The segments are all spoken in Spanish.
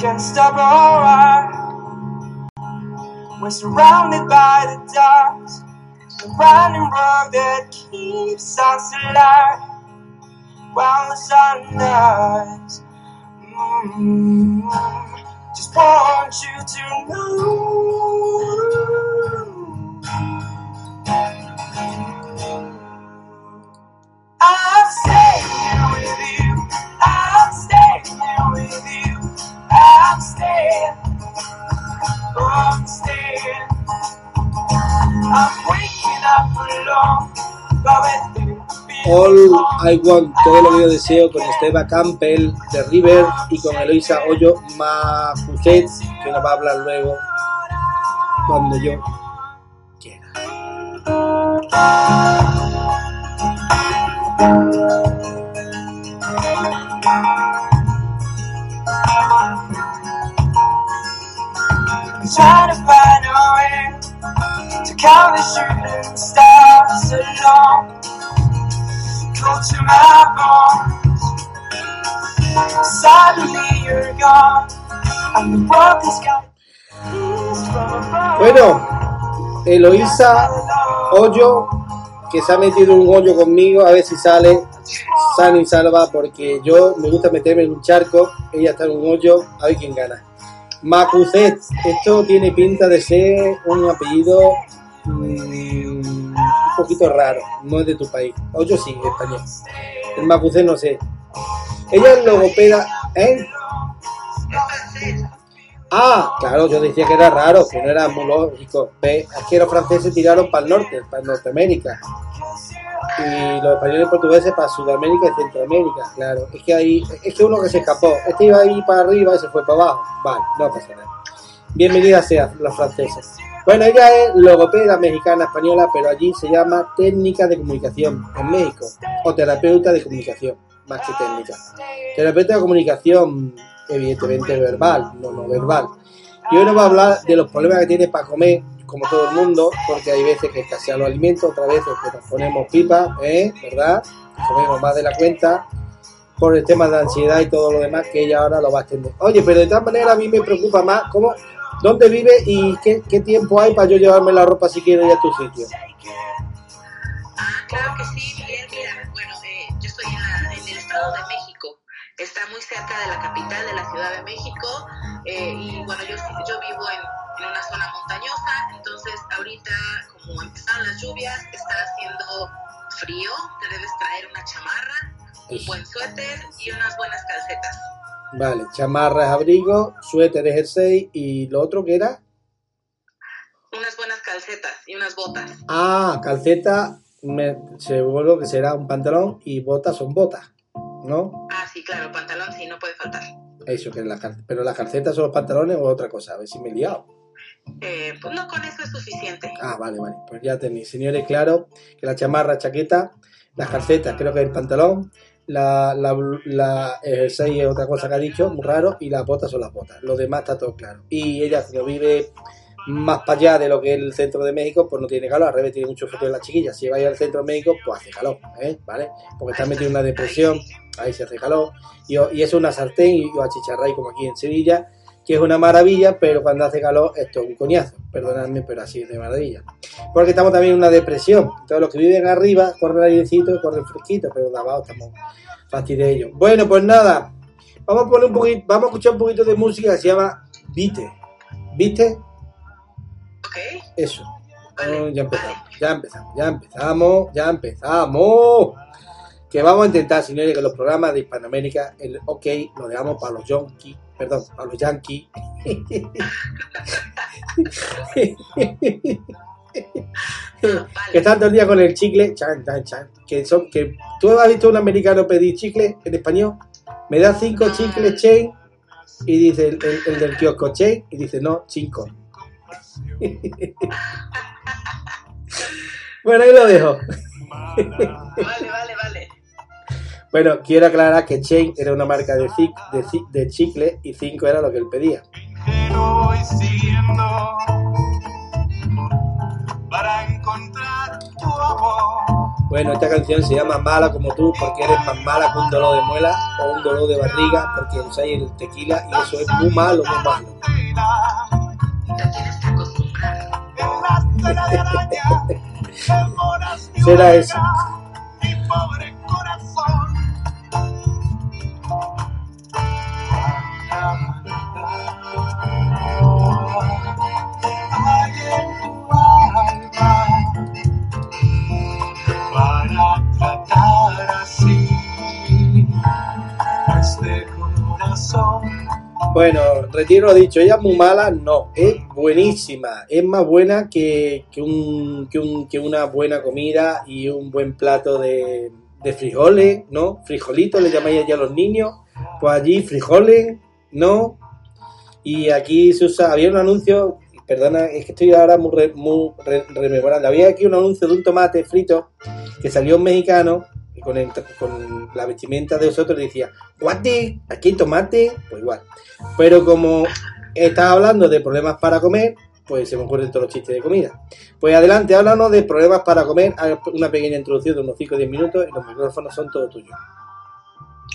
can't stop our eye. We're surrounded by the dark, the running road that keeps us alive while the sun dies. Mm, just want you to know. I'm staying with you. I'm staying with you. I'm staying. Oh, I'm staying. I'm waking up alone. But with you, All I Want, todo lo que yo deseo con Esteba Campbell de River y con Eloisa Hoyo Majuset, que nos va a hablar luego cuando yo quiera. Bueno, Eloisa Hoyo, que se ha metido un hoyo conmigo, a ver si sale sano y salva, porque yo me gusta meterme en un charco, ella está en un hoyo, a ver quién gana. Macucet, esto tiene pinta de ser un apellido mm, un poquito raro, no es de tu país. Hoyo sí, español. El Macucet no sé. Ella es logopeda, ¿eh? Ah, claro, yo decía que era raro, que no era muy lógico. Ve, es que los franceses tiraron para el norte, para Norteamérica. Y los españoles y portugueses para Sudamérica y Centroamérica, claro. Es que ahí, es que uno que se escapó, este iba ahí para arriba y se fue para abajo. Vale, no pasa nada. Bienvenida sea los franceses. Bueno, ella es logopeda mexicana española, pero allí se llama técnica de comunicación en México, o terapeuta de comunicación, más que técnica. Terapeuta de comunicación, evidentemente verbal, no no verbal. Y hoy va a hablar de los problemas que tiene para comer, como todo el mundo, porque hay veces que escasean los alimentos, otras veces que nos ponemos pipa, ¿eh? ¿verdad? Comemos más de la cuenta por el tema de ansiedad y todo lo demás que ella ahora lo va a extender. Oye, pero de todas maneras a mí me preocupa más cómo, dónde vive y qué, qué tiempo hay para yo llevarme la ropa si quiero ir a tu sitio. Claro que sí, Miguel. Mira, bueno, eh, yo estoy en, en el Estado de México. Está muy cerca de la capital de la Ciudad de México. eh, y bueno, yo, yo vivo en, Vale, chamarras, abrigo, suéter, jersey y lo otro que era. Unas buenas calcetas y unas botas. Ah, calceta, me, seguro que será un pantalón y botas son botas, ¿no? Ah, sí, claro, pantalón sí, no puede faltar. Eso que es la cal- pero las calcetas son los pantalones o otra cosa, a ver si me he liado. Eh, pues no, con eso es suficiente. Ah, vale, vale. Pues ya tenéis, señores, claro que la chamarra, chaqueta, las calcetas, creo que el pantalón, la, la, la el jersey es otra cosa que ha dicho, muy raro, y las botas son las botas. Lo demás está todo claro. Y ella, como vive más para allá de lo que es el centro de México, pues no tiene calor. Al revés, tiene mucho frío en la chiquilla. Si vais al centro de México, pues hace calor, ¿eh? ¿Vale? Porque está metido en una depresión, ahí se hace calor. Y, y es una sartén y os achicharráis como aquí en Sevilla, que es una maravilla, pero cuando hace calor esto es un coñazo. Perdonadme, pero así es de maravilla. Porque estamos también en una depresión. Todos los que viven arriba corren airecito corren fresquito, pero de abajo estamos fastidiados. Bueno, pues nada. Vamos a poner un poquito, vamos a escuchar un poquito de música que se llama Vite. ¿Viste? ¿Ok? Eso. Vale, Oh, ya empezamos, vale. ya empezamos, ya empezamos, ya empezamos. Que vamos a intentar, señores, que los programas de Hispanoamérica, el OK, lo dejamos para los yankees, perdón, para los yankees. que están todo el día con el chicle, chan, chan, chan, que son, que tú has visto un americano pedir chicle en español, me da cinco chicles chain y dice el, el- el del kiosco chain y dice no, cinco. bueno, ahí lo dejo. Vale, vale, vale. Bueno, quiero aclarar que Chain era una marca de, cic- de, ci- de chicle y 5 era lo que él pedía. para encontrar tu amor. Bueno, esta canción se llama Mala como tú porque eres más mala que un dolor de muela o un dolor de barriga porque usáis el tequila y eso es muy malo, muy malo. Será eso. Bueno, retiro dicho, ella es muy mala, no, es buenísima, es más buena que, que, un, que, un- que una buena comida y un buen plato de, de frijoles, ¿no? Frijolitos le llamáis allá a los niños, pues allí frijoles, ¿no? Y aquí se usa, había un anuncio, perdona, es que estoy ahora muy, re- muy re- rememorando, había aquí un anuncio de un tomate frito que salió un mexicano con, el- con la vestimenta de nosotros decía, guate, aquí hay tomate, pues igual. Pero como estás hablando de problemas para comer, pues se me ocurren todos los chistes de comida. Pues adelante, háblanos de problemas para comer, una pequeña introducción de unos 5 o 10 minutos y los micrófonos son todos tuyos.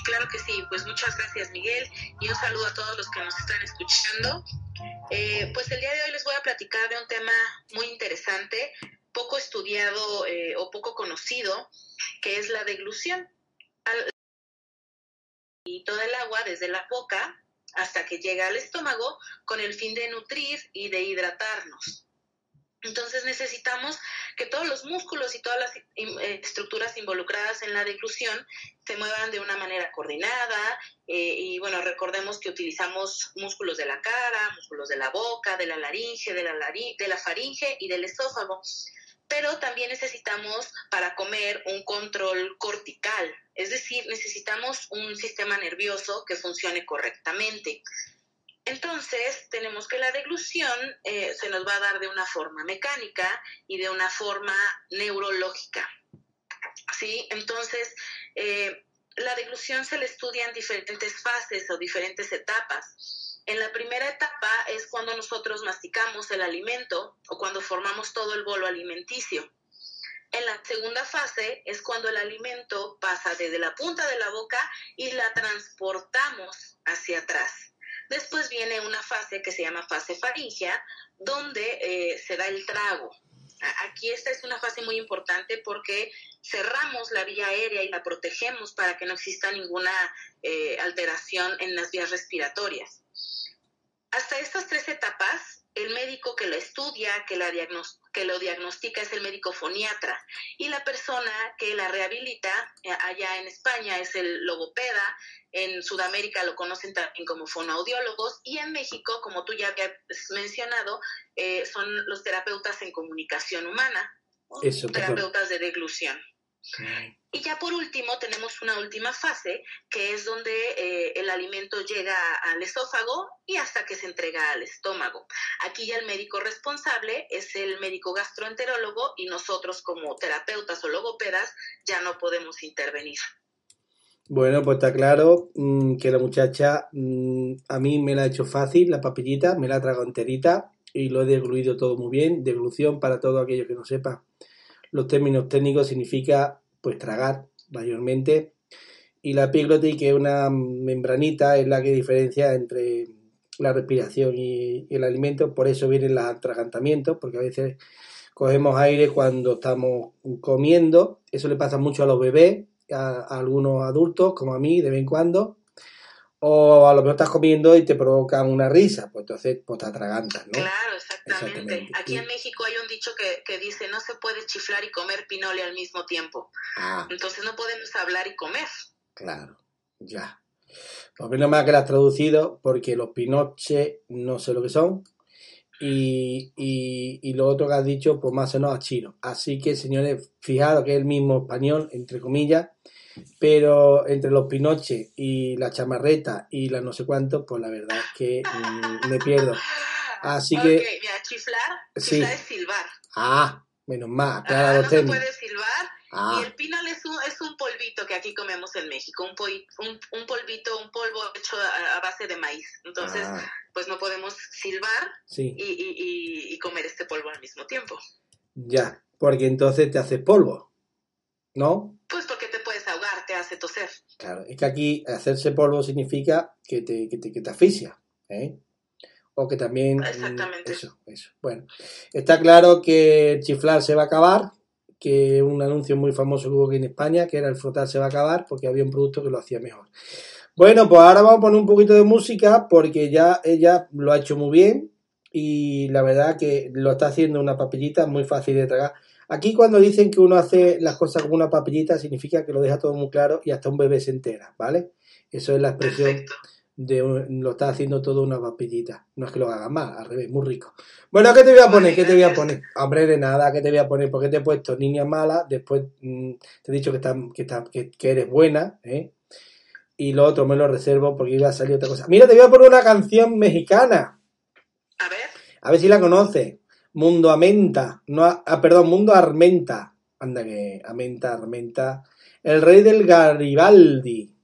Claro que sí, pues muchas gracias Miguel y un saludo a todos los que nos están escuchando. Eh, pues el día de hoy les voy a platicar de un tema muy interesante, poco estudiado eh, o poco conocido, que es la deglución. Y todo el agua desde la boca hasta que llega al estómago con el fin de nutrir y de hidratarnos. Entonces necesitamos que todos los músculos y todas las eh, estructuras involucradas en la deglución se muevan de una manera coordinada eh, y bueno, recordemos que utilizamos músculos de la cara, músculos de la boca, de la laringe, de la, lari- de la faringe y del esófago. Pero también necesitamos para comer un control cortical, es decir, necesitamos un sistema nervioso que funcione correctamente. Entonces, tenemos que la deglución eh, se nos va a dar de una forma mecánica y de una forma neurológica. ¿Sí? Entonces, eh, la deglución se le estudia en diferentes fases o diferentes etapas. En la primera etapa es cuando nosotros masticamos el alimento o cuando formamos todo el bolo alimenticio. En la segunda fase es cuando el alimento pasa desde la punta de la boca y la transportamos hacia atrás. Después viene una fase que se llama fase faringea, donde eh, se da el trago. Aquí esta es una fase muy importante porque cerramos la vía aérea y la protegemos para que no exista ninguna eh, alteración en las vías respiratorias. Hasta estas tres etapas, el médico que lo estudia, que, la lo diagnostica es el médico foniatra. Y la persona que la rehabilita eh, allá en España es el logopeda, en Sudamérica lo conocen también como fonoaudiólogos y en México, como tú ya habías mencionado, eh, son los terapeutas en comunicación humana, terapeutas de deglución. Y ya por último tenemos una última fase, que es donde eh, el alimento llega al esófago y hasta que se entrega al estómago. Aquí ya el médico responsable es el médico gastroenterólogo y nosotros como terapeutas o logopedas ya no podemos intervenir. Bueno, pues está claro mm, que la muchacha mm, a mí me la ha hecho fácil, la papillita, me la ha tragado enterita y lo he degluido todo muy bien. Deglución, para todo aquello que no sepa, los términos técnicos significa pues tragar mayormente. Y la epiglotis, que es una membranita, es la que diferencia entre la respiración y, el alimento. Por eso vienen los atragantamientos, porque a veces cogemos aire cuando estamos comiendo. Eso le pasa mucho a los bebés, a, a algunos adultos, como a mí, de vez en cuando. O a lo mejor estás comiendo y te provocan una risa, pues entonces pues te atragantas, ¿no? Claro, exactamente. Exactamente, Aquí en México hay un dicho que, que dice no se puede chiflar y comer pinole al mismo tiempo. Ah, Entonces no podemos hablar y comer. claro, ya. Pues menos mal que la has traducido, porque los pinoches no sé lo que son. Y, y, y lo otro que has dicho, pues más o menos a chino. Así que, señores, fijaros que es el mismo español, entre comillas, pero entre los pinoches y la chamarreta y la no sé cuánto, pues la verdad es que mm, me pierdo. Así Ok, que- mira, chiflar, Sí. chiflar es silbar. Ah, menos mal, Ah, aclara los no se puede silbar. Ah, Y el pinal es un, es un polvito que aquí comemos en México, un, un, un polvito, un polvo hecho a, a base de maíz. Entonces, ah, pues no podemos silbar sí, y, y- y- y comer este polvo al mismo tiempo. ya, porque entonces te haces polvo. ¿no? Pues porque te puedes ahogar, te hace toser. Claro, es que aquí hacerse polvo significa que te, que te, que te asfixia, ¿eh? O que también... mm, Exactamente. Eso, eso. Bueno, está claro que el chiflar se va a acabar, que un anuncio muy famoso que hubo aquí en España, que era el frotar se va a acabar, porque había un producto que lo hacía mejor. Bueno, pues ahora vamos a poner un poquito de música, porque ya ella lo ha hecho muy bien, y la verdad que lo está haciendo una papillita muy fácil de tragar. Aquí cuando dicen que uno hace las cosas con una papillita, significa que lo deja todo muy claro y hasta un bebé se entera, ¿vale? Eso es la expresión Perfecto. De un- lo está haciendo todo una papillita. No es que lo haga mal, al revés, muy rico. Bueno, ¿qué te voy a poner? ¿Qué te voy a poner? Hombre, de nada, ¿qué te voy a poner? Porque te he puesto niña mala, después mm, te he dicho que, está, que, está- que, que eres buena, ¿eh? Y lo otro me lo reservo porque iba a salir otra cosa. Mira, te voy a poner una canción mexicana. A ver, A ver si la conoces. Mundo Amenta. No, ah, perdón, Mundo Armenta. Anda que Amenta, Armenta. El rey del Garibaldi.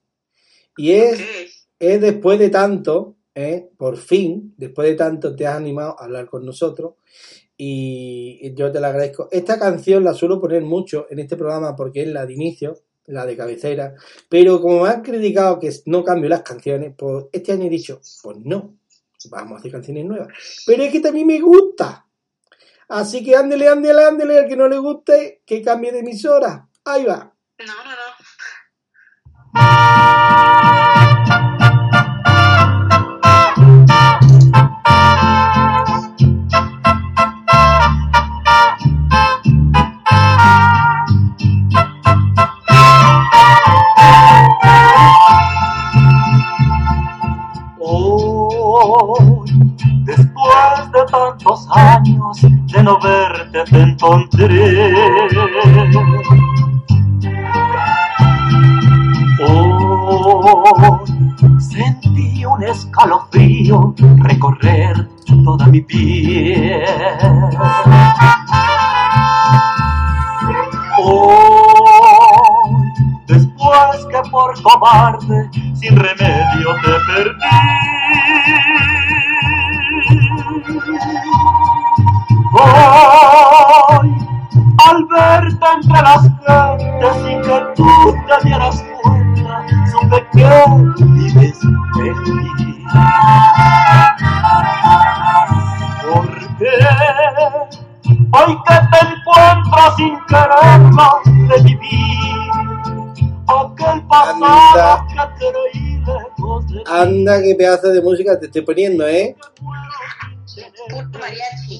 Y es. Es después de tanto, ¿eh? por fin, después de tanto te has animado a hablar con nosotros. Y yo te lo agradezco. Esta canción la suelo poner mucho en este programa porque es la de inicio, la de cabecera. Pero como me han criticado que no cambio las canciones, pues este año he dicho, pues no, vamos a hacer canciones nuevas. Pero es que también me gusta. Así que ándele, ándele, ándele, al que no le guste, que cambie de emisora. Ahí va. No, no, no. Tantos años de no verte, te encontré. Hoy sentí un escalofrío recorrer toda mi piel. Hoy, después que por cobarde, sin remedio te perdí. Quererlo de vivir, aquel pasado que creí lejos de ti. Anda, qué pedazo de música te estoy poniendo, ¿eh? Mariachi.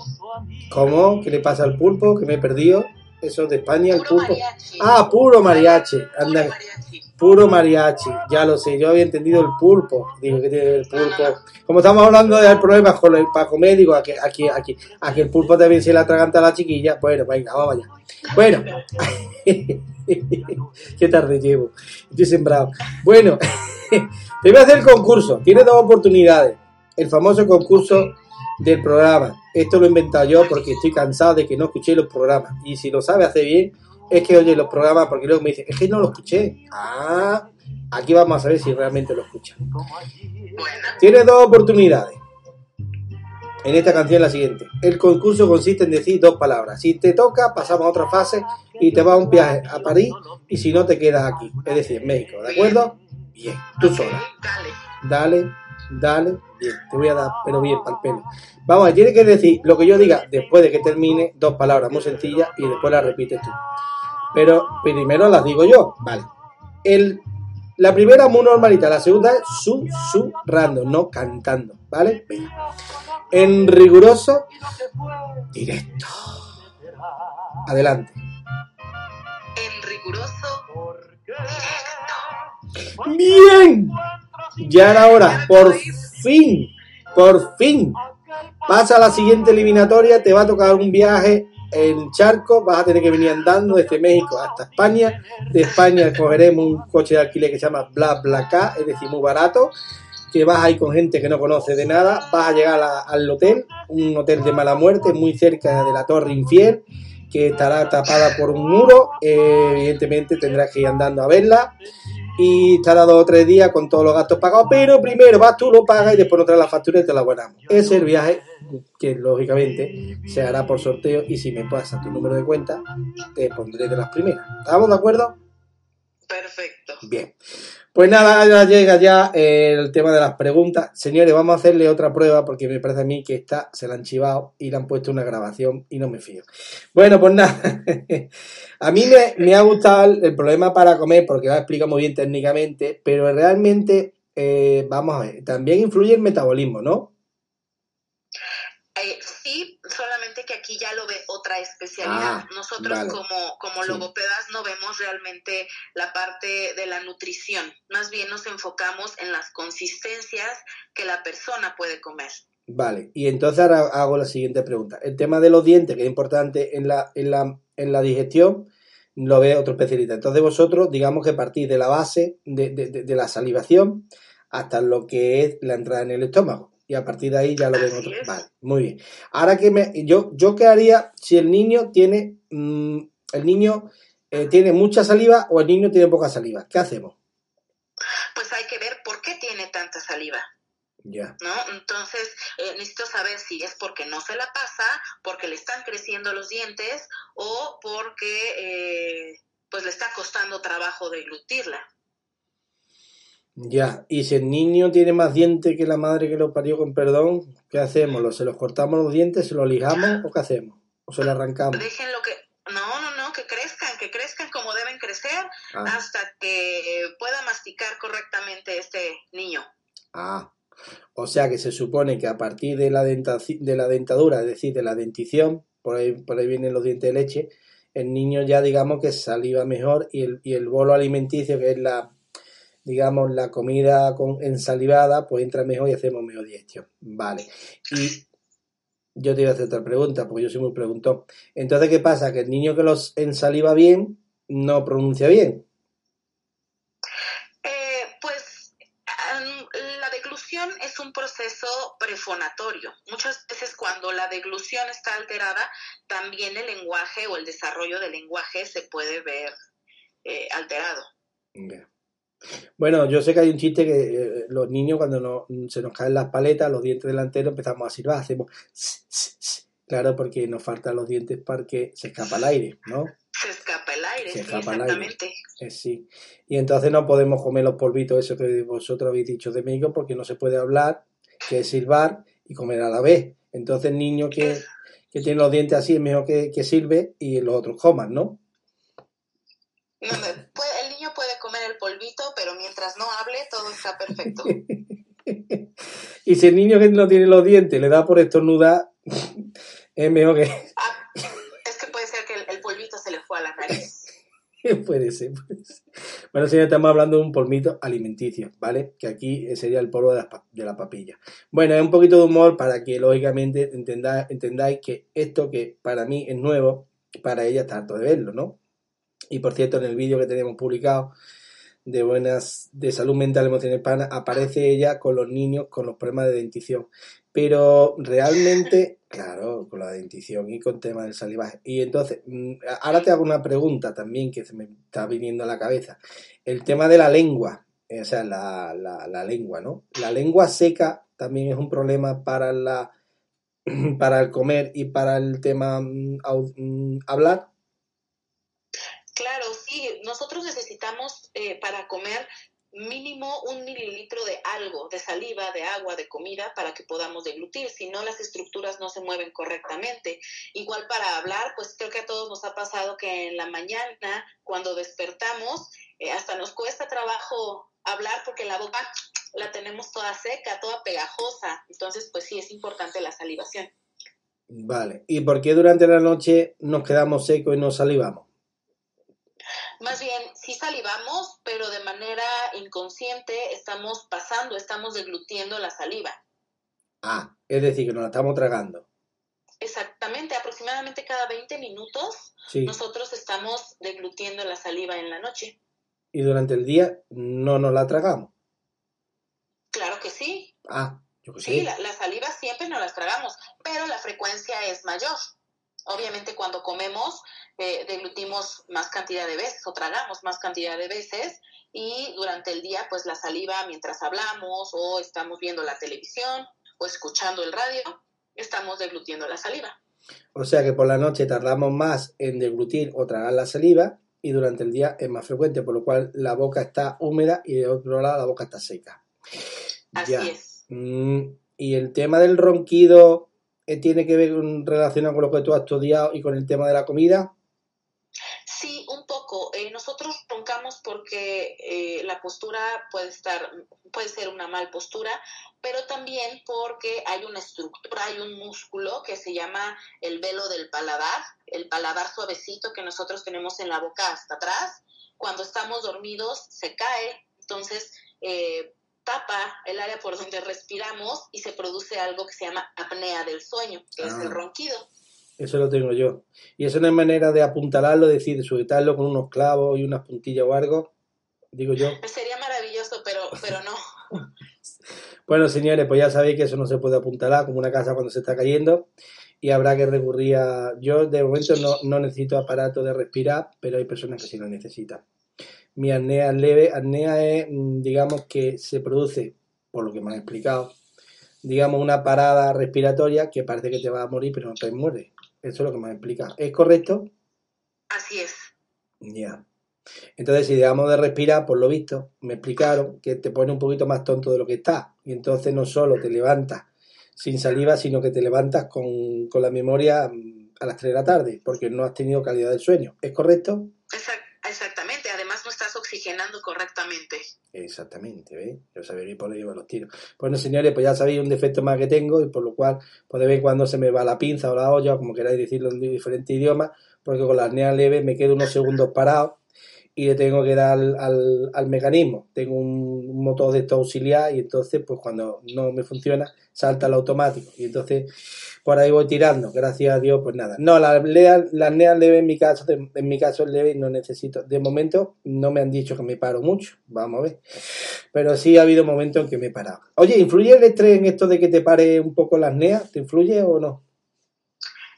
¿Cómo? ¿Qué le pasa al pulpo? Que me he perdido. Eso es de España, el pulpo. mariachi. Ah, puro mariachi. Anda, Puro mariachi. Puro mariachi. Ya lo sé, yo había entendido el pulpo. Digo, ¿qué tiene que ver el pulpo? Como estamos hablando de problemas con el para comer, digo, aquí, aquí, aquí, a que el pulpo también se le atraganta a la chiquilla. Bueno, venga, vamos allá. Bueno, qué tarde llevo. Estoy sembrado. Bueno, te voy a hacer el concurso. Tienes dos oportunidades. El famoso concurso del programa. Esto lo he inventado yo porque estoy cansado de que no escuché los programas. Y si lo sabe hacer bien, es que oye los programas porque luego me dicen, es que no lo escuché. Ah, aquí vamos a saber si realmente lo escuchan. Tienes dos oportunidades. En esta canción la siguiente. El concurso consiste en decir dos palabras. Si te toca, pasamos a otra fase y te vas a un viaje a París y si no te quedas aquí. Es decir, en México. ¿De acuerdo? Bien, tú sola. Dale. Dale, bien, te voy a dar, pero bien, para el pelo. Vamos, tienes que decir lo que yo diga después de que termine, dos palabras muy sencillas y después las repites tú. Pero primero las digo yo, vale. El, la primera muy normalita, la segunda es susurrando, no cantando, ¿vale? Venga. En riguroso, directo. Adelante. En riguroso directo. Bien. Ya era hora, por fin, por fin. Pasa a la siguiente eliminatoria, te va a tocar un viaje en charco, vas a tener que venir andando desde México hasta España. De España cogeremos un coche de alquiler que se llama Bla Bla K, es decir, muy barato, que vas ahí con gente que no conoce de nada, vas a llegar al hotel, un hotel de mala muerte, muy cerca de la Torre Infiel, que estará tapada por un muro, eh, evidentemente tendrás que ir andando a verla y estará dos o tres días con todos los gastos pagados, pero primero vas tú, lo pagas y después nos traes la factura y te la guardamos. Ese es el viaje que lógicamente se hará por sorteo y si me pasa tu número de cuenta, te pondré de las primeras. ¿Estamos de acuerdo? Perfecto. Bien. Pues nada, ya llega ya el tema de las preguntas. Señores, vamos a hacerle otra prueba porque me parece a mí que esta se la han chivado y le han puesto una grabación y no me fío. Bueno, pues nada. a mí me, ha gustado el, problema para comer porque lo ha explicado muy bien técnicamente, pero realmente, eh, vamos a ver, también influye el metabolismo, ¿no? Sí, solamente que aquí ya lo ve otra especialidad. Ah, Nosotros como, como logopedas no vemos realmente la parte de la nutrición, más bien nos enfocamos en las consistencias que la persona puede comer. Vale, y entonces ahora hago la siguiente pregunta. El tema de los dientes, que es importante en la, en la, en la digestión, lo ve otro especialista. Entonces vosotros, digamos que partís de la base de, de, de la salivación hasta lo que es la entrada en el estómago y a partir de ahí ya lo ven otros. Vale, muy bien. Ahora que me, yo, yo qué haría si el niño tiene, mm, el niño eh, tiene mucha saliva o el niño tiene poca saliva, ¿qué hacemos? Pues hay que ver por qué tiene tanta saliva. Ya. ¿No? Entonces, eh, necesito saber si es porque no se la pasa, porque le están creciendo los dientes o porque eh, pues le está costando trabajo deglutirla. Ya, y si el niño tiene más dientes que la madre que lo parió con perdón, ¿qué hacemos? ¿Se los cortamos los dientes, se los lijamos o qué hacemos? ¿O se los arrancamos? Déjenlo que... No, no, no, que crezcan, que crezcan como deben crecer ah. hasta que pueda masticar correctamente este niño. Ah, o sea que se supone que a partir de la, de la dentadura, es decir, de la dentición, por ahí, por ahí vienen los dientes de leche, el niño ya digamos que saliva mejor y el, y el bolo alimenticio, que es la digamos, la comida con ensalivada, pues entra mejor y hacemos mejor digestión. Vale. Y yo te iba a hacer otra pregunta, porque yo soy muy preguntón. Entonces, ¿qué pasa? Que el niño que los ensaliva bien no pronuncia bien. Eh, pues la deglución es un proceso prefonatorio. Muchas veces cuando la deglución está alterada, también el lenguaje o el desarrollo del lenguaje se puede ver eh, alterado. Bueno, yo sé que hay un chiste que eh, los niños cuando se nos caen las paletas, los dientes delanteros, empezamos a silbar, hacemos claro, porque nos faltan los dientes para que se escapa el aire, ¿no? Se escapa el aire, sí, exactamente. Eh, sí. Y entonces no podemos comer los polvitos, eso que vosotros habéis dicho de México, porque no se puede hablar, que es silbar y comer a la vez. Entonces el niño que, que tiene los dientes así es mejor que, que sirve y los otros coman, ¿no? No, el está perfecto. y si el niño que no tiene los dientes le da por estornudar, es mejor que... Ah, es que puede ser que el, polvito se le fue a la nariz. puede ser, puede ser. Bueno, señor, estamos hablando de un polvito alimenticio, ¿vale? Que aquí sería el polvo de la, de la papilla. Bueno, es un poquito de humor para que, lógicamente, entendáis, entendáis que esto que para mí es nuevo, para ella está harto de verlo, ¿no? Y por cierto, en el vídeo que tenemos publicado de buenas de salud mental emocional hispana aparece ella con los niños con los problemas de dentición. Pero realmente, claro, con la dentición y con temas del salivaje. Y entonces, mm, ahora te hago una pregunta también que se me está viniendo a la cabeza. El tema de la lengua, o sea, la, la lengua, ¿no? La lengua seca también es un problema para la para el comer y para el tema mm, mm, hablar. Claro, sí, nosotros necesitamos eh, para comer mínimo un mililitro de algo, de saliva, de agua, de comida, para que podamos deglutir, si no las estructuras no se mueven correctamente. Igual para hablar, pues creo que a todos nos ha pasado que en la mañana, cuando despertamos, eh, hasta nos cuesta trabajo hablar porque la boca la tenemos toda seca, toda pegajosa. Entonces, pues sí, es importante la salivación. Vale, ¿y por qué durante la noche nos quedamos secos y no salivamos? Más bien, sí salivamos, pero de manera inconsciente estamos pasando, estamos deglutiendo la saliva. Ah, es decir, que nos la estamos tragando. Exactamente, aproximadamente cada 20 minutos nosotros estamos deglutiendo la saliva en la noche. ¿Y durante el día no nos la tragamos? Claro que sí. Ah, yo que sí. Sí, la, la saliva siempre nos la tragamos, pero la frecuencia es mayor. Obviamente cuando comemos eh, deglutimos más cantidad de veces o tragamos más cantidad de veces y durante el día pues la saliva mientras hablamos o estamos viendo la televisión o escuchando el radio, estamos deglutiendo la saliva. O sea que por la noche tardamos más en deglutir o tragar la saliva y durante el día es más frecuente, por lo cual la boca está húmeda y de otro lado la boca está seca. Así es. Mm, y el tema del ronquido tiene que ver con, relacionado con lo que tú has estudiado y con el tema de la comida. Sí, un poco. Eh, nosotros roncamos porque eh, la postura puede estar, puede ser una mal postura, pero también porque hay una estructura, hay un músculo que se llama el velo del paladar, el paladar suavecito que nosotros tenemos en la boca hasta atrás. Cuando estamos dormidos se cae, entonces eh, tapa el área por donde respiramos y se produce algo que se llama apnea del sueño, que es el Ah. ronquido. Eso lo tengo yo. Y eso no es manera de apuntalarlo, decir, de sujetarlo con unos clavos y unas puntillas o algo. Digo yo. Sería maravilloso, pero, pero no. Bueno, señores, pues ya sabéis que eso no se puede apuntalar como una casa cuando se está cayendo y habrá que recurrir a... Yo de momento no, no necesito aparato de respirar, pero hay personas que sí lo necesitan. Mi apnea es leve. Apnea es, mm, digamos, que se produce, por lo que me han explicado, digamos, una parada respiratoria que parece que te va a morir, pero no te mueres. Eso es lo que me han explicado. ¿Es correcto? Así es. Ya. Entonces, si dejamos de respirar, por lo visto, me explicaron que te pone un poquito más tonto de lo que está. Y entonces no solo te levantas sin saliva, sino que te levantas con, con la memoria mm, a las 3 de la tarde, porque no has tenido calidad del sueño. ¿Es correcto? Exact- correctamente. Exactamente, ¿veis? Yo sabía por ahí iban los tiros. Bueno, señores, pues ya sabéis un defecto más que tengo y por lo cual, pues de vez cuando se me va la pinza o la olla, como queráis decirlo en diferentes idiomas, porque con la apnea leve me quedo unos segundos parado y le tengo que dar al, al, mecanismo. Tengo un, motor de esto auxiliar y entonces, pues cuando no me funciona, salta el automático. Y entonces, por ahí voy tirando. Gracias a Dios, pues nada. No, la, apnea- la apnea leve en mi caso, en mi caso leve no necesito. De momento, no me han dicho que me paro mucho. Vamos a ver. Pero sí ha habido momentos en que me he parado. Oye, ¿influye el estrés en esto de que te pare un poco la apnea? ¿Te influye o no?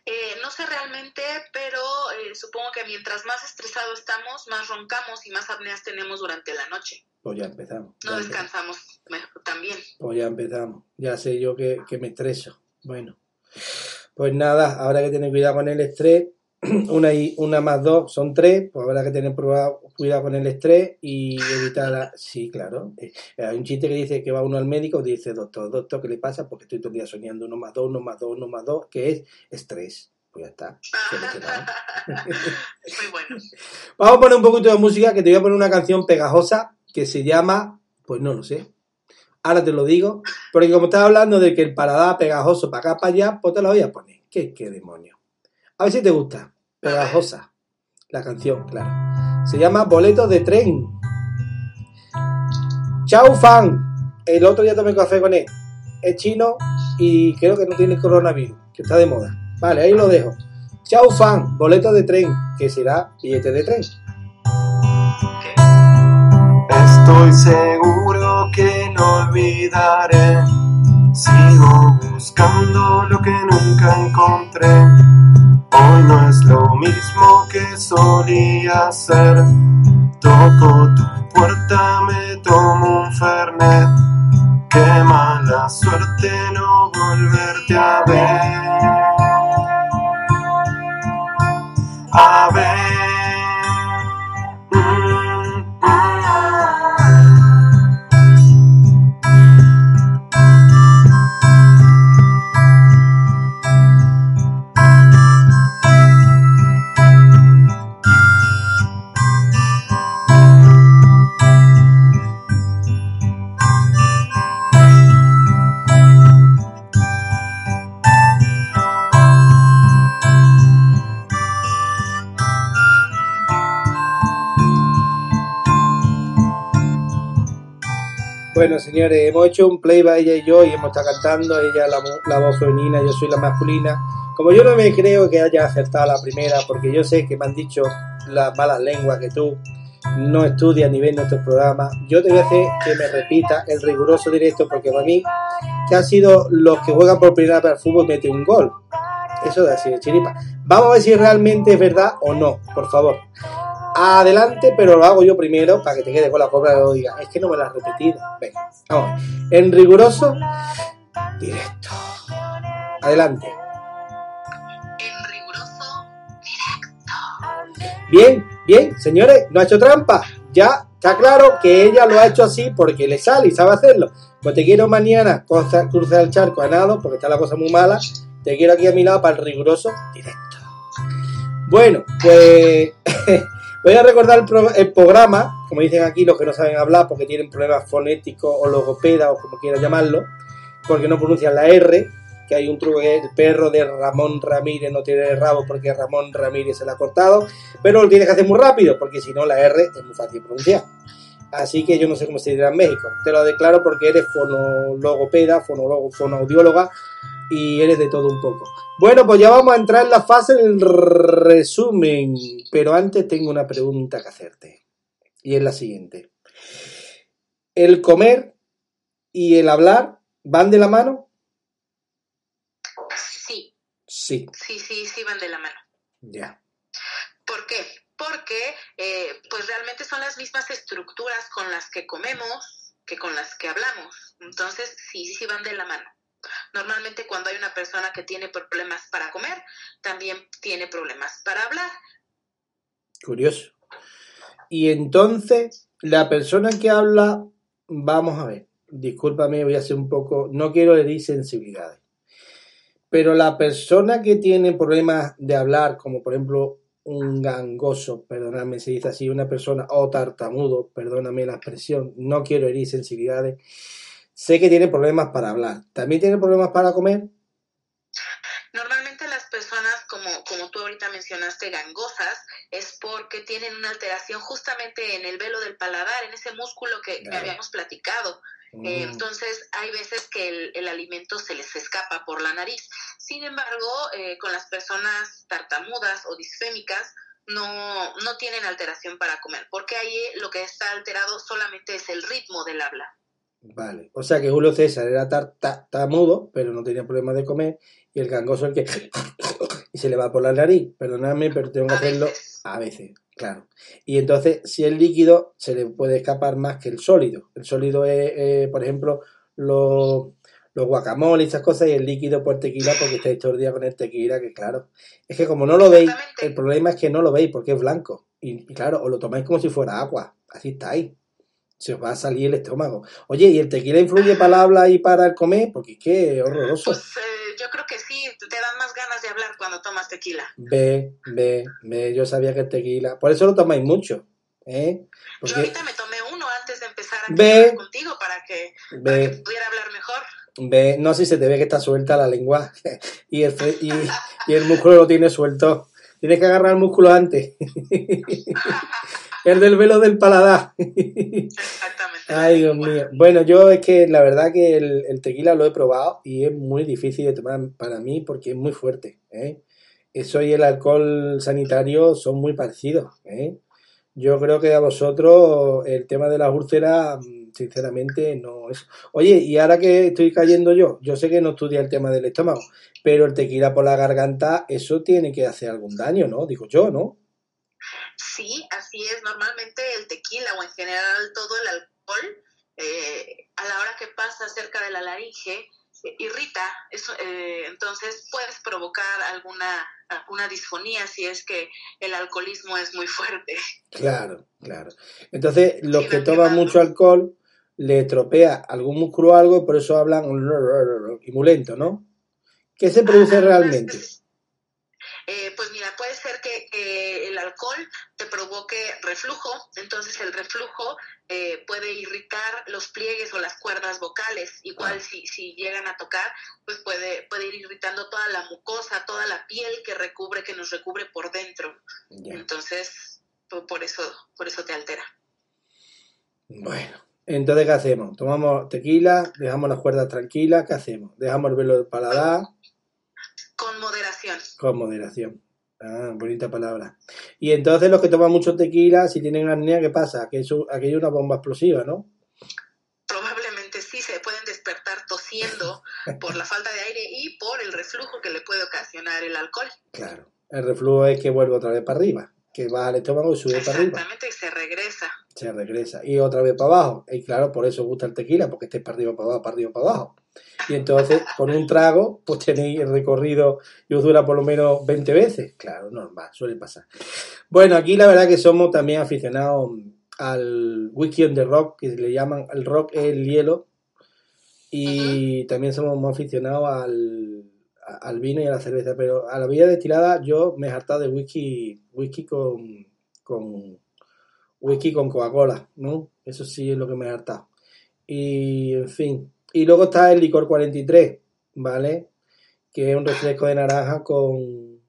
Eh, no sé realmente, pero eh, supongo que mientras más estresado estamos, más roncamos y más apneas tenemos durante la noche. Pues ya empezamos. No ya descansamos mejor también. Pues ya empezamos. Ya sé yo que, que me estreso. Bueno. Pues nada, habrá que tener cuidado con el estrés. Una, y, una más dos son tres, pues habrá que tener prueba- cuidado con el estrés y evitar la... Sí, claro. Eh, hay un chiste que dice que va uno al médico y dice, doctor, doctor, ¿qué le pasa? Porque estoy todo el día soñando uno más dos, uno más dos, uno más dos, que es estrés. Pues ya está. solucionado. Muy bueno. Vamos a poner un poquito de música, que te voy a poner una canción pegajosa que se llama, pues no lo sé. Ahora te lo digo, porque como estás hablando de que el paladar pegajoso para acá para allá, pues te lo voy a poner. ¿Qué, qué demonio? A ver si te gusta. Pegajosa. La canción, claro. Se llama Boletos de tren. Chao fan. El otro día tomé café con él. Es chino y creo que no tiene coronavirus, que está de moda. Vale, ahí lo dejo. Chao fan, boletos de tren, que será billete de tren. Estoy seguro que no olvidaré. Sigo buscando lo que nunca encontré. Hoy no es lo mismo que solía ser. Toco tu puerta, me tomo un fernet. Qué mala suerte no volverte a ver. A Bueno, señores, hemos hecho un playback ella y yo y hemos estado cantando, ella la, la voz femenina, yo soy la masculina. Como yo no me creo que haya acertado la primera, porque yo sé que me han dicho las malas lenguas que tú no estudias ni ves nuestros programas, yo te voy a hacer que me repita el riguroso directo, porque para mí, que han sido los que juegan por primera vez al fútbol, mete un gol. Eso de así de chiripa. Vamos a ver si realmente es verdad o no, por favor. Adelante, pero lo hago yo primero para que te quede con la cobra y lo diga. Es que no me la has repetido. Venga, vamos. a ver. En riguroso, directo. Adelante. En riguroso Bien, bien, señores, no ha hecho trampa. Ya está claro que ella lo ha hecho así porque le sale y sabe hacerlo. Pues te quiero mañana cruza- cruzar el charco a nado porque está la cosa muy mala. Te quiero aquí a mi lado para el riguroso directo. Bueno, pues voy a recordar el, pro- el programa, como dicen aquí los que no saben hablar porque tienen problemas fonéticos o logopeda o como quieran llamarlo, porque no pronuncian la R, que hay un truco que el perro de Ramón Ramírez no tiene rabo porque Ramón Ramírez se la ha cortado, pero lo tienes que hacer muy rápido porque si no la R es muy fácil pronunciar. Así que yo no sé cómo se dirá en México. Te lo declaro porque eres fonologopeda, fonólogo, fonoaudióloga y eres de todo un poco. Bueno, pues ya vamos a entrar en la fase del resumen, pero antes tengo una pregunta que hacerte. Y es la siguiente. ¿El comer y el hablar van de la mano? Sí, Sí, sí, sí, sí van de la mano. ya. ¿Por qué? Porque eh, pues realmente son las mismas estructuras con las que comemos que con las que hablamos. Entonces, sí, sí van de la mano. Normalmente cuando hay una persona que tiene problemas para comer, también tiene problemas para hablar. Curioso. Y entonces, la persona que habla, vamos a ver, discúlpame, voy a ser un poco, no quiero herir sensibilidades, pero la persona que tiene problemas de hablar, como por ejemplo un gangoso, perdóname si dice así, una persona, o tartamudo, perdóname la expresión, no quiero herir sensibilidades, sé que tiene problemas para hablar, también tiene problemas para comer, Normalmente las personas, como, como tú ahorita mencionaste, gangosas, es porque tienen una alteración justamente en el velo del paladar, en ese músculo que, habíamos platicado. Eh, Mm, entonces hay veces que el, el alimento se les escapa por la nariz. Sin embargo, eh, con las personas tartamudas o disfémicas no, no tienen alteración para comer, porque ahí lo que está alterado solamente es el ritmo del habla. Vale, o sea que Julio César era tar- ta- tartamudo, pero no tenía problemas de comer, y el gangoso el que y se le va por la nariz. Perdóname, pero tengo que hacerlo a veces, claro. Y entonces, si es líquido, se le puede escapar más que el sólido. El sólido es, eh, por ejemplo, los, los guacamoles y esas cosas, y el líquido por tequila, porque estáis todo el día con el tequila, que claro. Es que como no lo veis, el problema es que no lo veis porque es blanco. Y, y claro, os lo tomáis como si fuera agua. Así estáis se os va a salir el estómago. Oye, ¿y el tequila influye para el habla y para el comer? Porque es que es horroroso. Pues eh, yo creo que sí, te dan más ganas de hablar cuando tomas tequila. Ve, ve, ve, yo sabía que el tequila. Por eso lo tomáis mucho, ¿eh? Yo ahorita me tomé uno antes de empezar a Ve. hablar contigo para que, para que ve, pudiera hablar mejor. ve, no sé si se te ve que está suelta la lengua y el, y, y el músculo lo tiene suelto. Tienes que agarrar el músculo antes. el del velo del paladar. Exactamente. Ay, Dios mío. Bueno, yo es que la verdad que el, el tequila lo he probado y es muy difícil de tomar para mí porque es muy fuerte. ¿eh? Eso y el alcohol sanitario son muy parecidos. ¿eh? Yo creo que a vosotros el tema de las úlceras, mm, sinceramente, no es. Oye, y ahora que estoy cayendo yo, yo sé que no estudia el tema del estómago, pero el tequila por la garganta, eso tiene que hacer algún daño, ¿no? Digo yo, ¿no? Sí, así es. Normalmente el tequila o en general todo el alcohol, eh, a la hora que pasa cerca de la laringe, irrita. Eso, eh, entonces puedes provocar alguna, alguna disfonía si es que el alcoholismo es muy fuerte. Claro, claro. Entonces, los Sí, que toman mucho alcohol le estropea algún músculo o algo por eso hablan y muy lento, ¿no? ¿Qué se produce Ah, realmente? algunas veces, eh, pues mira, puede ser que, que el alcohol te provoque reflujo, entonces el reflujo eh, puede irritar los pliegues o las cuerdas vocales, igual Ah. si, si llegan a tocar, pues puede, puede ir irritando toda la mucosa, toda la piel que recubre, que nos recubre por dentro, Ya. entonces po- por eso, por eso te altera. Bueno, entonces, ¿qué hacemos? Tomamos tequila, dejamos las cuerdas tranquilas, ¿qué hacemos? Dejamos el velo del paladar Con moderación. con moderación. Ah, bonita palabra. Y entonces los que toman mucho tequila, si tienen apnea, ¿qué pasa? Que eso, aquello es una bomba explosiva, ¿no? Probablemente sí se pueden despertar tosiendo por la falta de aire y por el reflujo que le puede ocasionar el alcohol. Claro, el reflujo es que vuelve otra vez para arriba, que va al estómago y sube para arriba. Exactamente, y se regresa. Se regresa. Y otra vez para abajo. Y claro, por eso gusta el tequila, porque estés para arriba, para abajo, para arriba, para abajo. Y entonces, con un trago, pues tenéis el recorrido y os dura por lo menos 20 veces. Claro, normal, suele pasar. Bueno, aquí la verdad que somos también aficionados al whisky on the rock, que le llaman, el rock es el hielo. Y también somos muy aficionados al, al vino y a la cerveza. Pero a la bebida destilada yo me he hartado de whisky, whisky con, con whisky con Coca-Cola, ¿no? Eso sí es lo que me he hartado. Y, en fin. Y luego está el licor 43, ¿vale? Que es un refresco de naranja con...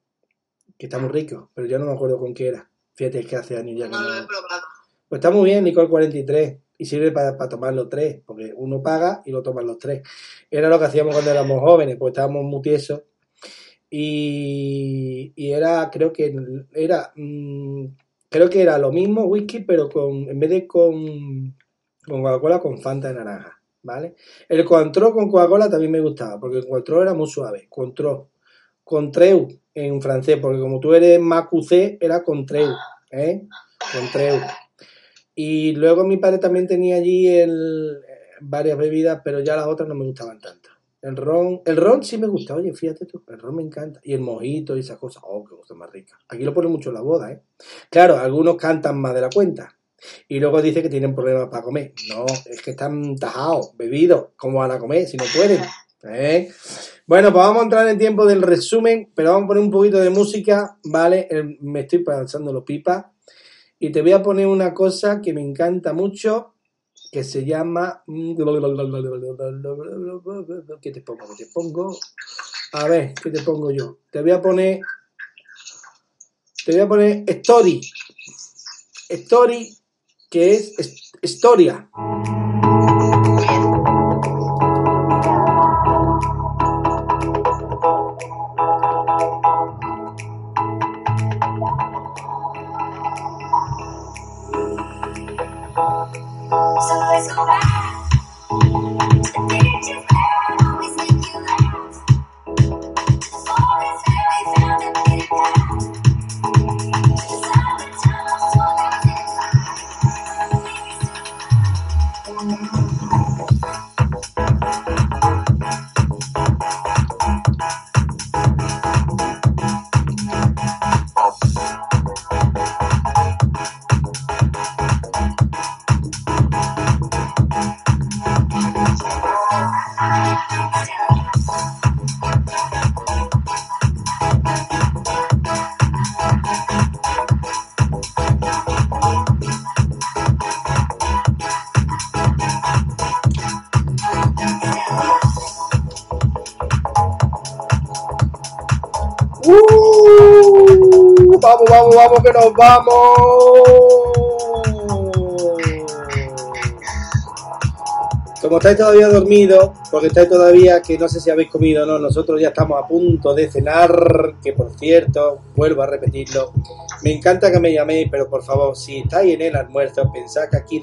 que está muy rico, pero yo no me acuerdo con qué era. Fíjate, es que hace años ya que No lo he probado. Pues está muy bien, licor 43. Y sirve para, para tomar los tres, porque uno paga y lo toman los tres. Era lo que hacíamos cuando éramos jóvenes, pues estábamos muy tiesos. Y, y era, creo que era, mm, creo que era lo mismo whisky, pero con, en vez de con, con Coca-Cola, con Fanta de naranja, ¿vale? El Cointreau con Coca-Cola también me gustaba, porque el Cointreau era muy suave, Cointreau. Contreu en francés, porque como tú eres Macucé, era Contreu, ¿eh? Y luego mi padre también tenía allí varias bebidas, pero ya las otras no me gustaban tanto. El ron, el ron sí me gusta, oye, fíjate tú, el ron me encanta. Y el mojito y esas cosas, oh, qué cosa más rica. Aquí lo ponen mucho en la boda, ¿eh? Claro, algunos cantan más de la cuenta. Y luego dice que tienen problemas para comer. No, es que están tajados, bebidos. ¿Cómo van a comer si no pueden? ¿Eh? Bueno, pues vamos a entrar en tiempo del resumen, pero vamos a poner un poquito de música, ¿vale? Me estoy pasando los pipas. Y te voy a poner una cosa que me encanta mucho, que se llama... ¿Qué te pongo? ¿Qué te pongo? A ver, ¿qué te pongo yo? Te voy a poner... Te voy a poner Story. Story, que es historia. Vamos, que nos vamos. Como estáis todavía dormidos, porque estáis todavía que no sé si habéis comido o no, nosotros ya estamos a punto de cenar, que por cierto, vuelvo a repetirlo, me encanta que me llaméis, pero por favor, si estáis en el almuerzo, pensad que aquí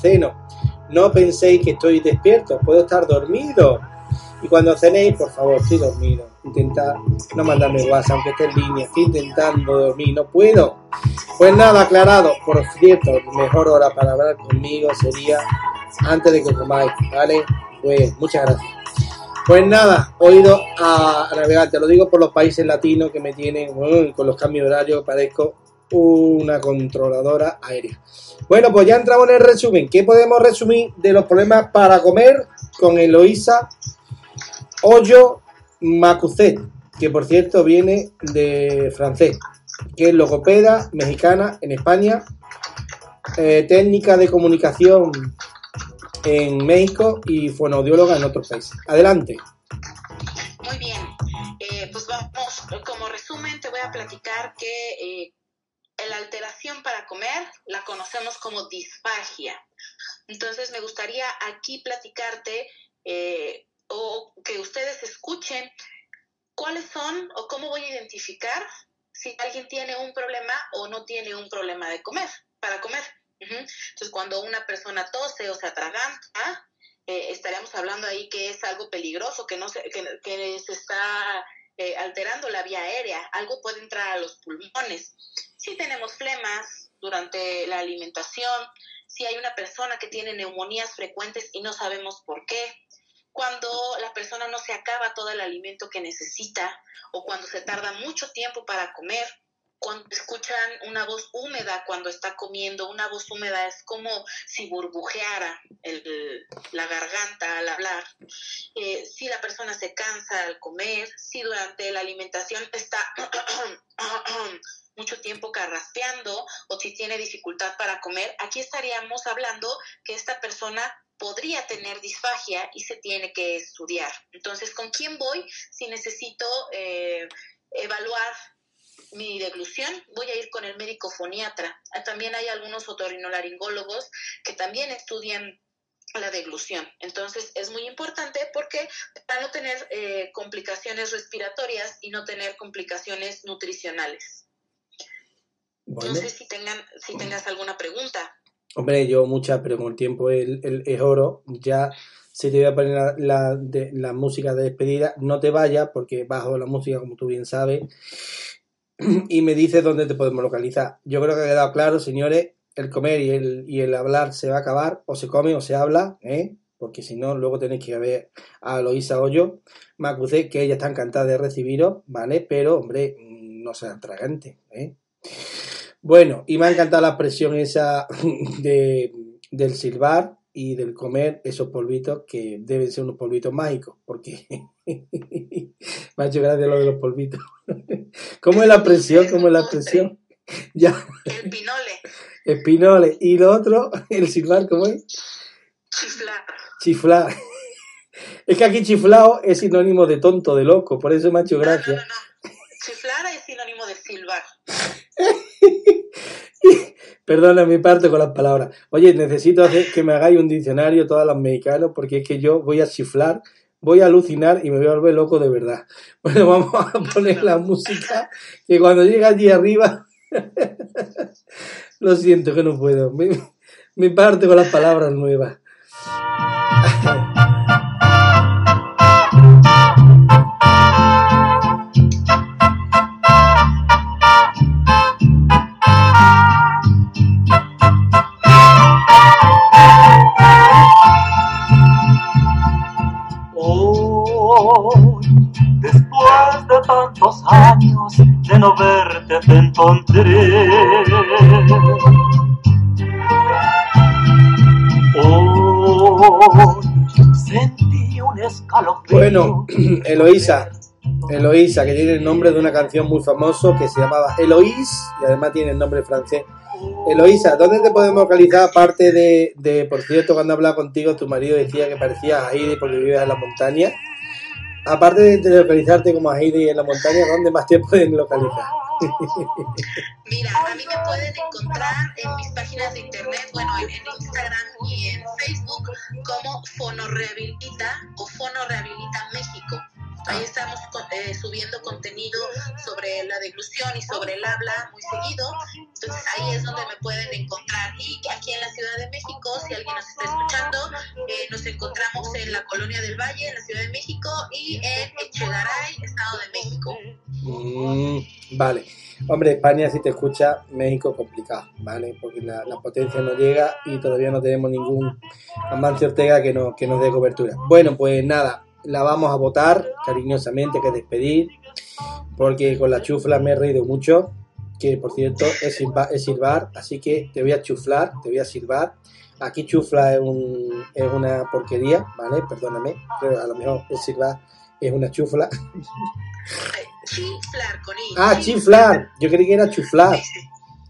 ceno, no penséis que estoy despierto, puedo estar dormido. Y cuando cenéis, por favor, estoy dormido. Intentad no mandarme WhatsApp, aunque esté en línea. Estoy intentando dormir, no puedo. Pues nada, aclarado. Por cierto, mejor hora para hablar conmigo sería antes de que comáis, ¿vale? Pues muchas gracias. Pues nada, oído a, a navegante. Lo digo por los países latinos que me tienen con los cambios de horario. Parezco una controladora aérea. Bueno, pues ya entramos en el resumen. ¿Qué podemos resumir de los problemas para comer con Eloísa Hoyo Macucet, que por cierto viene de francés, que es logopeda mexicana en España, eh, técnica de comunicación en México y fonoaudióloga en otros países. Adelante. Muy bien, Eh, pues vamos, como resumen te voy a platicar que eh, la alteración para comer la conocemos como disfagia. Entonces me gustaría aquí platicarte o que ustedes escuchen cuáles son o cómo voy a identificar si alguien tiene un problema o no tiene un problema de comer, para comer. Entonces cuando una persona tose o se atraganta, eh, estaríamos hablando ahí que es algo peligroso, que, no se, que se está eh, alterando la vía aérea, algo puede entrar a los pulmones. Si tenemos flemas durante la alimentación, si hay una persona que tiene neumonías frecuentes y no sabemos por qué, cuando la persona no se acaba todo el alimento que necesita o cuando se tarda mucho tiempo para comer, cuando escuchan una voz húmeda cuando está comiendo, una voz húmeda es como si burbujeara el, la garganta al hablar, eh, si la persona se cansa al comer, si durante la alimentación está mucho tiempo carraspeando o si tiene dificultad para comer, aquí estaríamos hablando que esta persona podría tener disfagia y se tiene que estudiar. Entonces, ¿con quién voy si necesito eh, evaluar mi deglución, voy a ir con el médico foniatra. Ah, También hay algunos otorrinolaringólogos que también estudian la deglución. Entonces es muy importante porque para no tener eh, complicaciones respiratorias y no tener complicaciones nutricionales. Bueno, No sé si tengan, si tengas alguna pregunta. hombre, yo muchas, pero como el tiempo es, el- es oro, ya se te voy a poner la, la, de- la música de despedida. No te vayas porque bajo la música, como tú bien sabes, y me dices dónde te podemos localizar. Yo creo que ha quedado claro, señores, el comer y el, y el hablar se va a acabar, o se come o se habla, ¿eh? porque si no, luego tenéis que ver a Loisa Hoyo, Macucé, que ella está encantada de recibiros, ¿vale? Pero, hombre, no sean tragantes, ¿eh? Bueno, y me ha encantado la expresión esa de, del silbar y del comer esos polvitos que deben ser unos polvitos mágicos, porque me ha hecho gracia lo de los polvitos. ¿Cómo es la presión? ¿Cómo es la presión? Ya, El pinole, espinoles. Y lo otro, el silbar, ¿cómo es? chiflar. Chiflar. Es que aquí chiflado es sinónimo de tonto, de loco, por eso me ha hecho No, no, no, gracia. no. Chiflar es sinónimo de silbar. Perdona mi parte con las palabras. Oye, necesito hacer que me hagáis un diccionario todos los mexicanos porque es que yo voy a chiflar, voy a alucinar y me voy a volver loco de verdad. Bueno, vamos a poner la música que cuando llega allí arriba, lo siento que no puedo. Mi, mi parte con las palabras nuevas. Después de tantos años de no verte, te encontré. Bueno, Eloísa, Eloísa, que tiene el nombre de una canción muy famosa que se llamaba Eloís y además tiene el nombre francés. Eloísa, ¿dónde te podemos localizar aparte de, de, por cierto, cuando hablaba contigo, tu marido decía que parecías a Heidi porque vives en la montaña? Aparte de, localizarte como a Heidi en la montaña, ¿dónde más te pueden localizar? Mira, a mí me pueden encontrar en mis páginas de internet, bueno, en, en Instagram y en Facebook como Fonorehabilita o Fonorehabilita México. Ahí estamos co- eh, subiendo contenido sobre la deglución y sobre el habla muy seguido. Entonces ahí es donde me pueden encontrar. Y aquí en la Ciudad de México, si alguien nos está escuchando, eh, nos encontramos en la Colonia del Valle, en la Ciudad de México, y en Echegaray, Estado de México. Mm, vale. Hombre, España si te escucha, México complicado, ¿vale? Porque la, la potencia no llega y todavía no tenemos ningún Amancio Ortega que, no, que nos dé cobertura. Bueno, pues nada, la vamos a votar cariñosamente, que despedir, porque con la chufla me he reído mucho, que por cierto es, silba- es silbar, así que te voy a chuflar, te voy a silbar. Aquí chufla es, un, es una porquería, ¿vale? Perdóname, pero a lo mejor el silbar es una chufla. Chiflar con I. Ah, chiflar. Yo creí que era chuflar.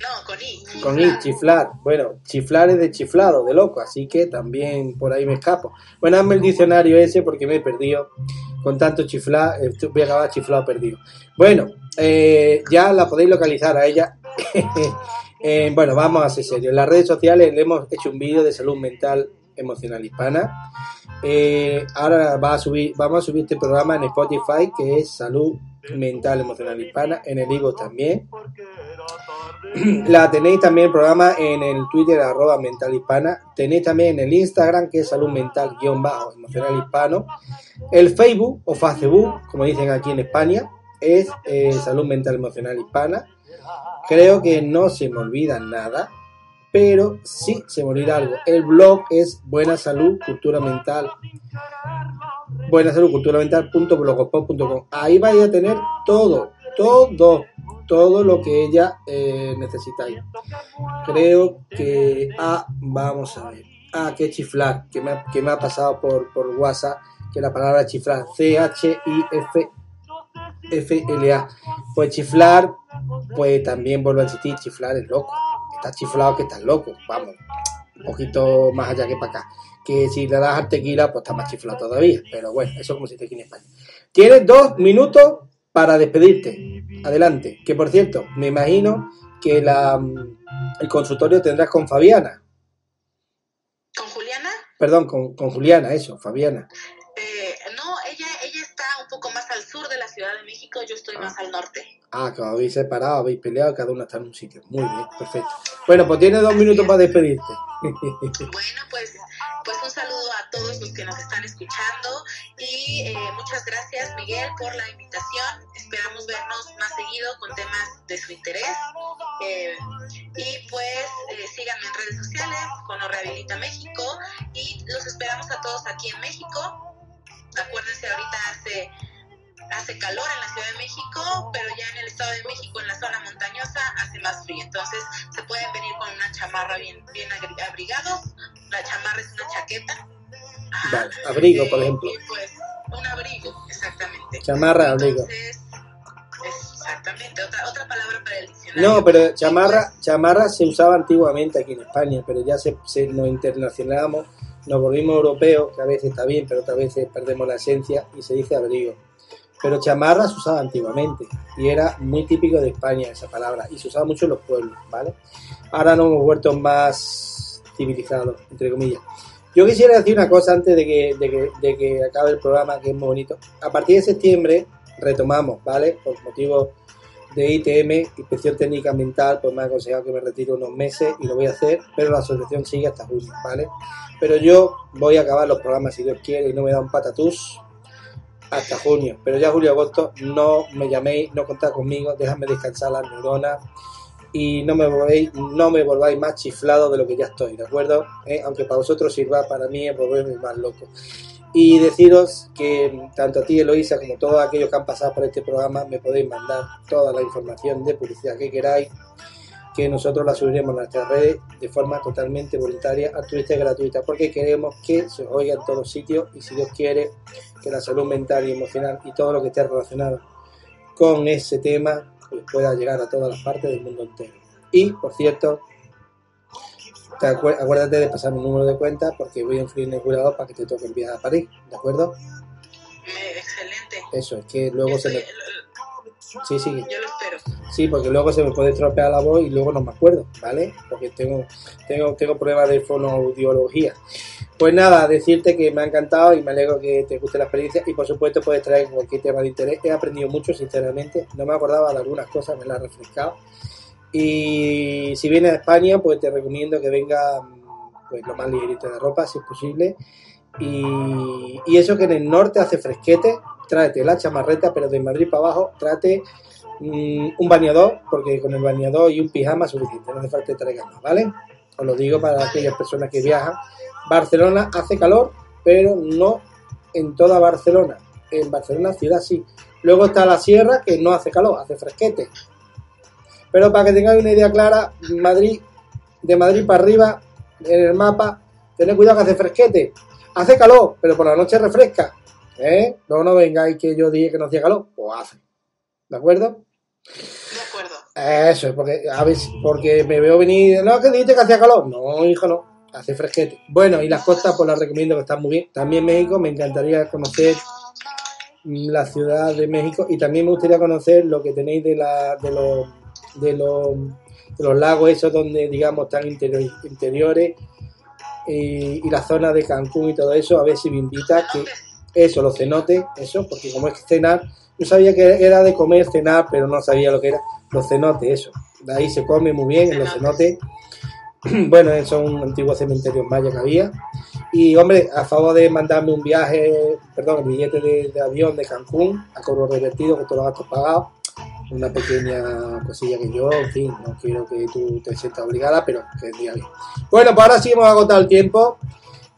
No, con I. Con I, chiflar. Bueno, chiflar es de chiflado, de loco, así que también por ahí me escapo. Bueno, hazme el diccionario ese porque me he perdido. Con tanto chiflar, eh, voy a acabar chiflado perdido. Bueno, eh, ya la podéis localizar a ella. Eh, bueno, vamos a ser serios. En las redes sociales le hemos hecho un vídeo de salud mental emocional hispana. Eh, ahora va a subir, vamos a subir este programa en Spotify, que es Salud Mental Emocional Hispana, en el Ivo también. La tenéis también el programa en el Twitter, arroba mental hispana. Tenéis también en el Instagram, que es salud mental guion bajo emocional hispano. El Facebook o Facebook, como dicen aquí en España, es eh, salud mental emocional hispana. Creo que no se me olvida nada, pero sí se me olvida algo. El blog es Buena Salud Cultura Mental. Buena Salud Cultura Mental.blogspot.com. Ahí vais a tener todo, todo, todo lo que ella eh, necesitáis. Creo que. Ah, vamos a ver. Ah, que chiflar, que me, ha- que me ha pasado por, por WhatsApp, que la palabra chiflar, C-H-I-F-F-L-A. Pues chiflar, pues también vuelve a existir, chiflar es loco. Estás chiflado que estás loco, vamos, un poquito más allá que para acá. Que si le das al tequila, pues está más chiflado todavía. Pero bueno, eso como si te aquí en España. Tienes dos minutos para despedirte. Adelante. Que por cierto, me imagino que la, mm, el consultorio tendrás con Fabiana. ¿Con Juliana? Perdón, con, con Juliana, eso, Fabiana. Eh, no, ella, ella está un poco más al sur de la Ciudad de México, yo estoy más al norte. Ah, que os habéis separado, habéis peleado, cada uno está en un sitio. Muy bien, perfecto. Bueno, pues tienes dos minutos para despedirte. Bueno, pues, pues un saludo a todos los que nos están escuchando y eh, muchas gracias Miguel por la invitación. Esperamos vernos más seguido con temas de su interés. Eh, y pues eh, síganme en redes sociales, Cono Rehabilita México y los esperamos a todos aquí en México. Acuérdense, ahorita hace, hace calor en la Ciudad de México, pero ya en el Estado de México, en la zona montañosa, hace más frío. Entonces se pueden venir con una chamarra bien, bien abrigados. La chamarra es una chaqueta. Ajá. Vale, abrigo, por ejemplo. y, pues un abrigo, exactamente. Chamarra, abrigo. Entonces, exactamente, otra, otra palabra para el diccionario. No, pero chamarra, chamarra se usaba antiguamente aquí en España, pero ya se, se- nos internacionalizamos, nos volvimos europeos, que a veces está bien, pero otras veces perdemos la esencia y se dice abrigo. Pero chamarra se usaba antiguamente y era muy típico de España esa palabra y se usaba mucho en los pueblos, ¿vale? Ahora nos hemos vuelto más civilizados, entre comillas. Yo quisiera decir una cosa antes de que, de que, acabe el programa, que es muy bonito. A partir de septiembre retomamos, ¿vale? Por motivos de ITM, Inspección Técnica Ambiental, pues me ha aconsejado que me retire unos meses y lo voy a hacer, pero la asociación sigue hasta junio, ¿vale? Pero yo voy a acabar los programas si Dios quiere y no me da un patatús hasta junio. Pero ya julio agosto no me llaméis, no contad conmigo, dejadme descansar las neuronas y no me volvéis, no me volváis más chiflado de lo que ya estoy, ¿de acuerdo? ¿Eh? Aunque para vosotros sirva, para mí es volverme más loco. Y deciros que tanto a ti, Eloisa, como todos aquellos que han pasado por este programa, me podéis mandar toda la información de publicidad que queráis, que nosotros la subiremos a nuestras redes de forma totalmente voluntaria, altruista y gratuita, porque queremos que se os oiga en todos sitios y si Dios quiere, que la salud mental y emocional y todo lo que esté relacionado con ese tema pues pueda llegar a todas las partes del mundo entero. Y, por cierto, te acuérdate de pasar mi número de cuenta porque voy a influir en el jurado para que te toque el viaje a París, ¿de acuerdo? eh, excelente. Eso, es que luego se me... Sí, sí, Yo lo espero. sí, porque luego se me puede estropear la voz y luego no me acuerdo, ¿vale? Porque tengo, tengo, tengo problemas de fonoaudiología. Pues nada, decirte que me ha encantado y me alegro que te guste la experiencia y por supuesto puedes traer cualquier tema de interés. He aprendido mucho, sinceramente. No me acordaba de algunas cosas, me las he refrescado. Y si vienes a España, pues te recomiendo que venga pues lo más ligerito de ropa, si es posible. Y, y eso que en el norte hace fresquete, tráete la chamarreta, pero de Madrid para abajo, tráete mm, un bañador, porque con el bañador y un pijama es suficiente, no hace falta que traigas más, ¿vale? Os lo digo para aquellas personas que viajan. Barcelona hace calor, pero no en toda Barcelona. En Barcelona ciudad sí. Luego está la sierra, que no hace calor, hace fresquete. Pero para que tengáis una idea clara, Madrid, de Madrid para arriba, en el mapa, tened cuidado que hace fresquete. Hace calor, pero por la noche refresca. ¿Eh? No, no vengáis que yo dije que no hacía calor. Pues hace. ¿De acuerdo? De acuerdo. Eso es, porque, a ver, porque me veo venir. No, que dijiste que hacía calor. No, hijo, no. Hace fresquete. Bueno, y las costas, pues las recomiendo que están muy bien. También México, me encantaría conocer la ciudad de México y también me gustaría conocer lo que tenéis de, la, de, los, de, los, de los lagos esos donde, digamos, están interior- interiores y, y la zona de Cancún y todo eso. A ver si me invita que eso, los cenotes, eso, porque como es cenar, yo sabía que era de comer, cenar, pero no sabía lo que era. Los cenotes, eso. de ahí se come muy bien, en los cenotes. Bueno, son antiguos cementerios mayas que había. Y hombre, a favor de mandarme un viaje, perdón, el billete de, avión de Cancún a cobro revertido con todos los gastos pagados, una pequeña cosilla que yo, en fin, no quiero que tú te sientas obligada, pero que vendría bien. Bueno, pues ahora sí hemos agotado el tiempo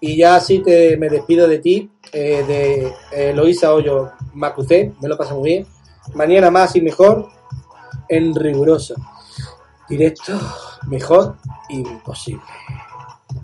y ya sí te, me despido de ti, eh, de eh, Loisa Hoyo Macucé, me lo paso muy bien. Mañana más y mejor, en riguroso. Directo, mejor, imposible.